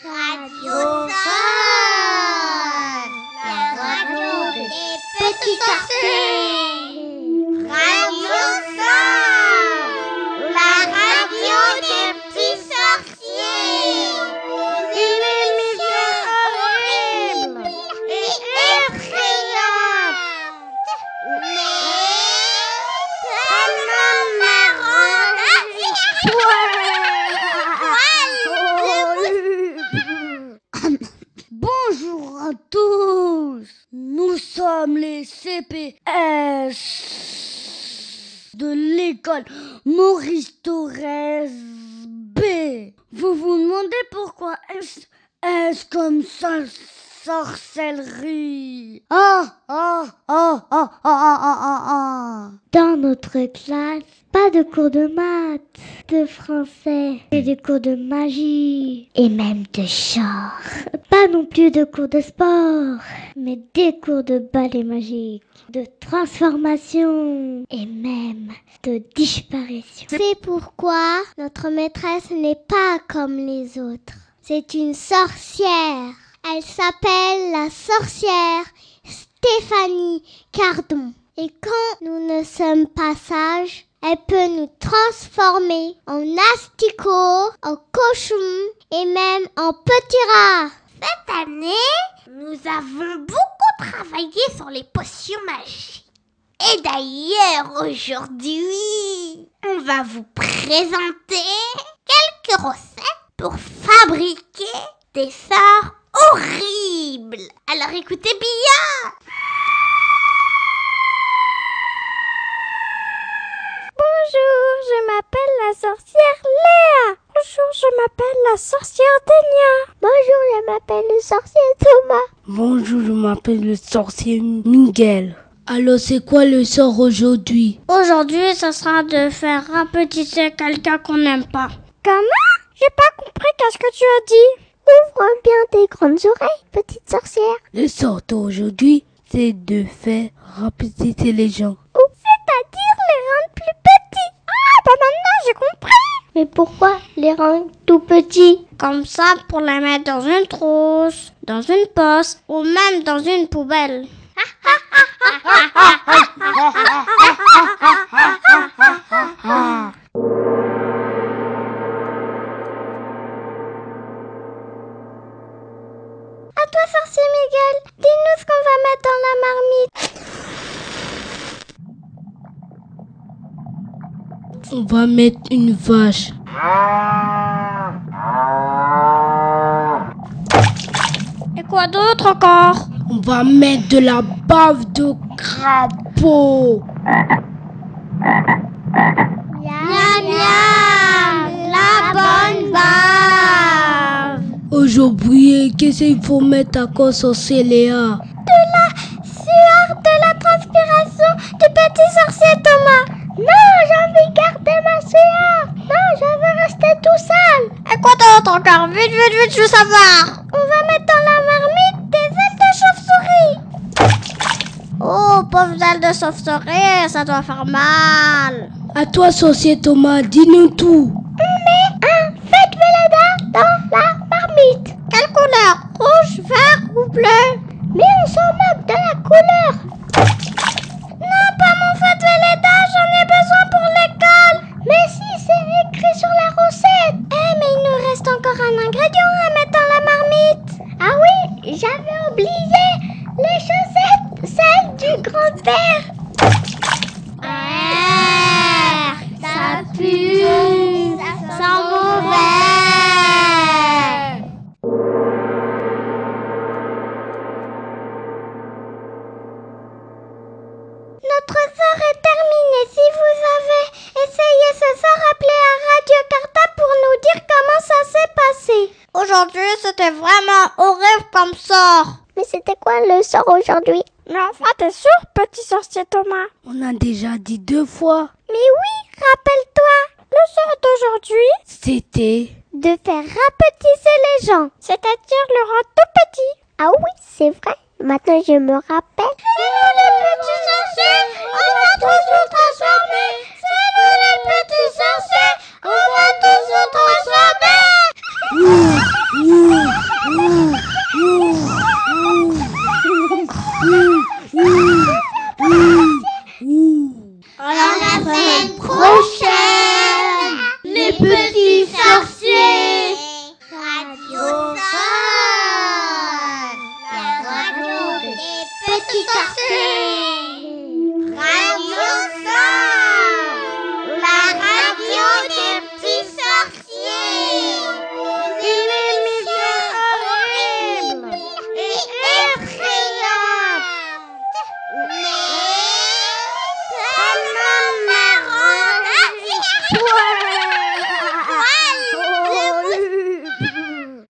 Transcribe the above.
Radio your La radio des petites sorcières tous. Nous sommes les CPS de l'école Maurice Torres B. Vous vous demandez pourquoi S, S comme ça sorcellerie? ah ah ah ah oh, oh, oh, oh. Dans notre classe, pas de cours de maths, de français, et des cours de magie, et même de chant. Pas non plus de cours de sport, mais des cours de ballet magique, de transformation, et même de disparition. C'est pourquoi notre maîtresse n'est pas comme les autres. C'est une sorcière. Elle s'appelle la sorcière Stéphanie Cardon. Et quand nous ne sommes pas sages, elle peut nous transformer en asticots, en cochons et même en petits rats. Cette année, nous avons beaucoup travaillé sur les potions magiques. Et d'ailleurs, aujourd'hui, on va vous présenter quelques recettes pour fabriquer des sorts horribles. Alors écoutez bien. La sorcière Léa. Bonjour, je m'appelle la sorcière Denia. Bonjour, je m'appelle le sorcier Thomas. Bonjour, je m'appelle le sorcier Miguel. Alors, c'est quoi le sort aujourd'hui? Aujourd'hui, ce sera de faire rapetisser quelqu'un qu'on n'aime pas. Comment? J'ai pas compris qu'est-ce que tu as dit. Ouvre bien tes grandes oreilles, petite sorcière. Le sort d'aujourd'hui, c'est de faire rapetisser les gens. Pourquoi les rendre tout petits Comme ça, pour les mettre dans une trousse, dans une poche ou même dans une poubelle. À toi, sorcier Miguel, dis-nous ce qu'on va mettre dans la marmite. On va mettre une vache. Et quoi d'autre encore? On va mettre de la bave de crapaud. Miam miam, la bonne bave. Aujourd'hui, qu'est-ce qu'il faut mettre à quoi sorcier Léa Sueur de la transpiration du petit sorcier Thomas. Non, j'ai envie de garder ma sueur. Non, je veux rester tout seul. Et quoi d'autre encore Vite, vite, vite, je veux savoir On va mettre dans la marmite des ailes de chauve-souris. Oh, pauvre ailes de sauve-souris, ça doit faire mal. À toi, sorcier Thomas, dis-nous tout. On met un fête Véleda dans la marmite. Quelle couleur? Rouge, vert ou bleu? Mais on s'en moque de la couleur. Notre sort est terminé. Si vous avez essayé ce sort, appelez à Radio Carta pour nous dire comment ça s'est passé. Aujourd'hui, c'était vraiment horrible comme sort. Mais c'était quoi le sort aujourd'hui? Mais enfin, t'es sûr, petit sorcier Thomas? On a déjà dit deux fois. Mais oui, rappelle-toi. Le sort d'aujourd'hui, C'était De faire rapetisser les gens. c'est-à-dire le rendre tout petit. Ah oui, c'est vrai. Maintenant, je me rappelle. C'est nous les petits sorciers,